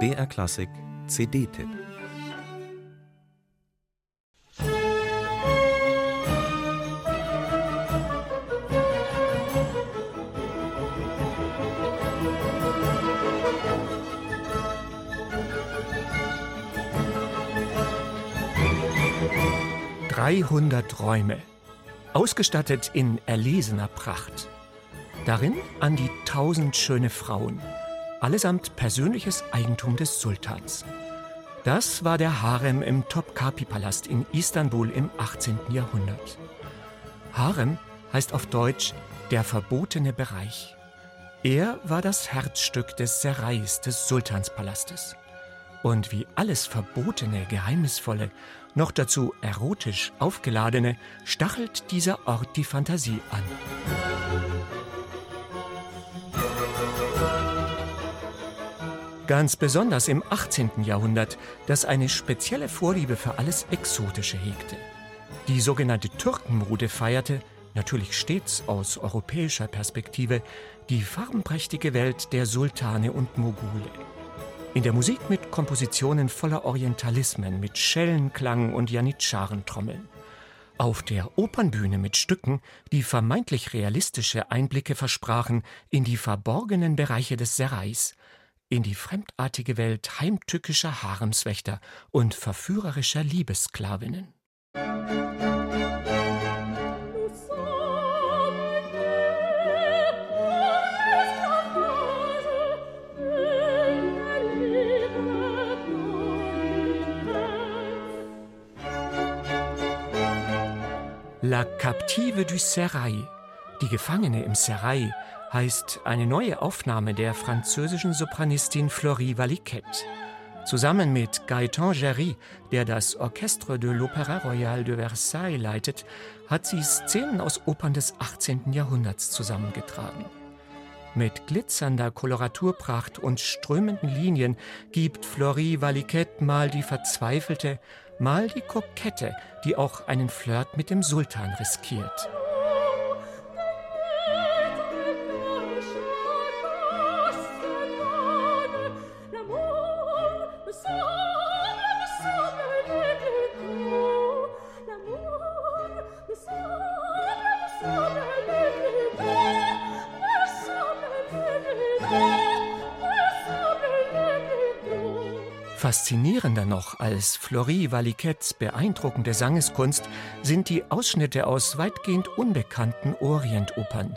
BR Klassik CD-Tipp Dreihundert Räume, ausgestattet in erlesener Pracht. Darin an die tausend schöne Frauen, allesamt persönliches Eigentum des Sultans. Das war der Harem im Topkapi-Palast in Istanbul im 18. Jahrhundert. Harem heißt auf Deutsch der verbotene Bereich. Er war das Herzstück des Serais des Sultanspalastes. Und wie alles Verbotene, Geheimnisvolle, noch dazu erotisch aufgeladene, stachelt dieser Ort die Fantasie an. Ganz besonders im 18. Jahrhundert, das eine spezielle Vorliebe für alles Exotische hegte. Die sogenannte Türkenmode feierte, natürlich stets aus europäischer Perspektive, die farbenprächtige Welt der Sultane und Mogule. In der Musik mit Kompositionen voller Orientalismen, mit Schellenklang und Janitscharentrommeln. Auf der Opernbühne mit Stücken, die vermeintlich realistische Einblicke versprachen in die verborgenen Bereiche des Serais, in die fremdartige Welt heimtückischer Haremswächter und verführerischer Liebessklavinnen. La Captive du Serail, die Gefangene im Serail, heißt eine neue Aufnahme der französischen Sopranistin Florie Valiquette. Zusammen mit Gaëtan Géry, der das Orchestre de l'Opéra Royal de Versailles leitet, hat sie Szenen aus Opern des 18. Jahrhunderts zusammengetragen. Mit glitzernder Koloraturpracht und strömenden Linien gibt Florie Valiquette mal die verzweifelte, mal die Kokette, die auch einen Flirt mit dem Sultan riskiert. Faszinierender noch als Florie Valiquettes beeindruckende Sangeskunst sind die Ausschnitte aus weitgehend unbekannten Orientopern,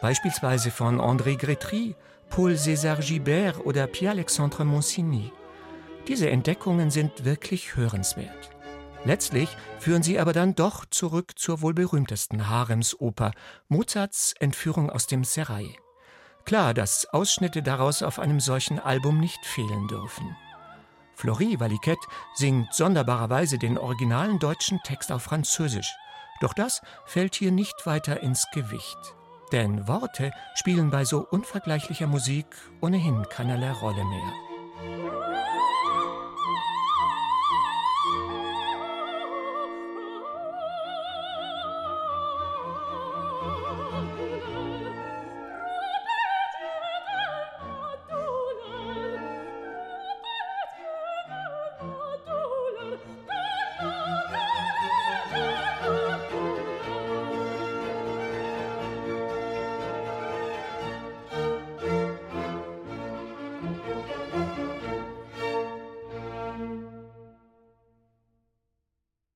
beispielsweise von André Grétry, Paul César Gibert oder Pierre-Alexandre Monsigny. Diese Entdeckungen sind wirklich hörenswert. Letztlich führen sie aber dann doch zurück zur wohl berühmtesten Haremsoper, Mozarts Entführung aus dem Serail. Klar, dass Ausschnitte daraus auf einem solchen Album nicht fehlen dürfen. Florie Valiquette singt sonderbarerweise den originalen deutschen Text auf Französisch. Doch das fällt hier nicht weiter ins Gewicht. Denn Worte spielen bei so unvergleichlicher Musik ohnehin keinerlei Rolle mehr.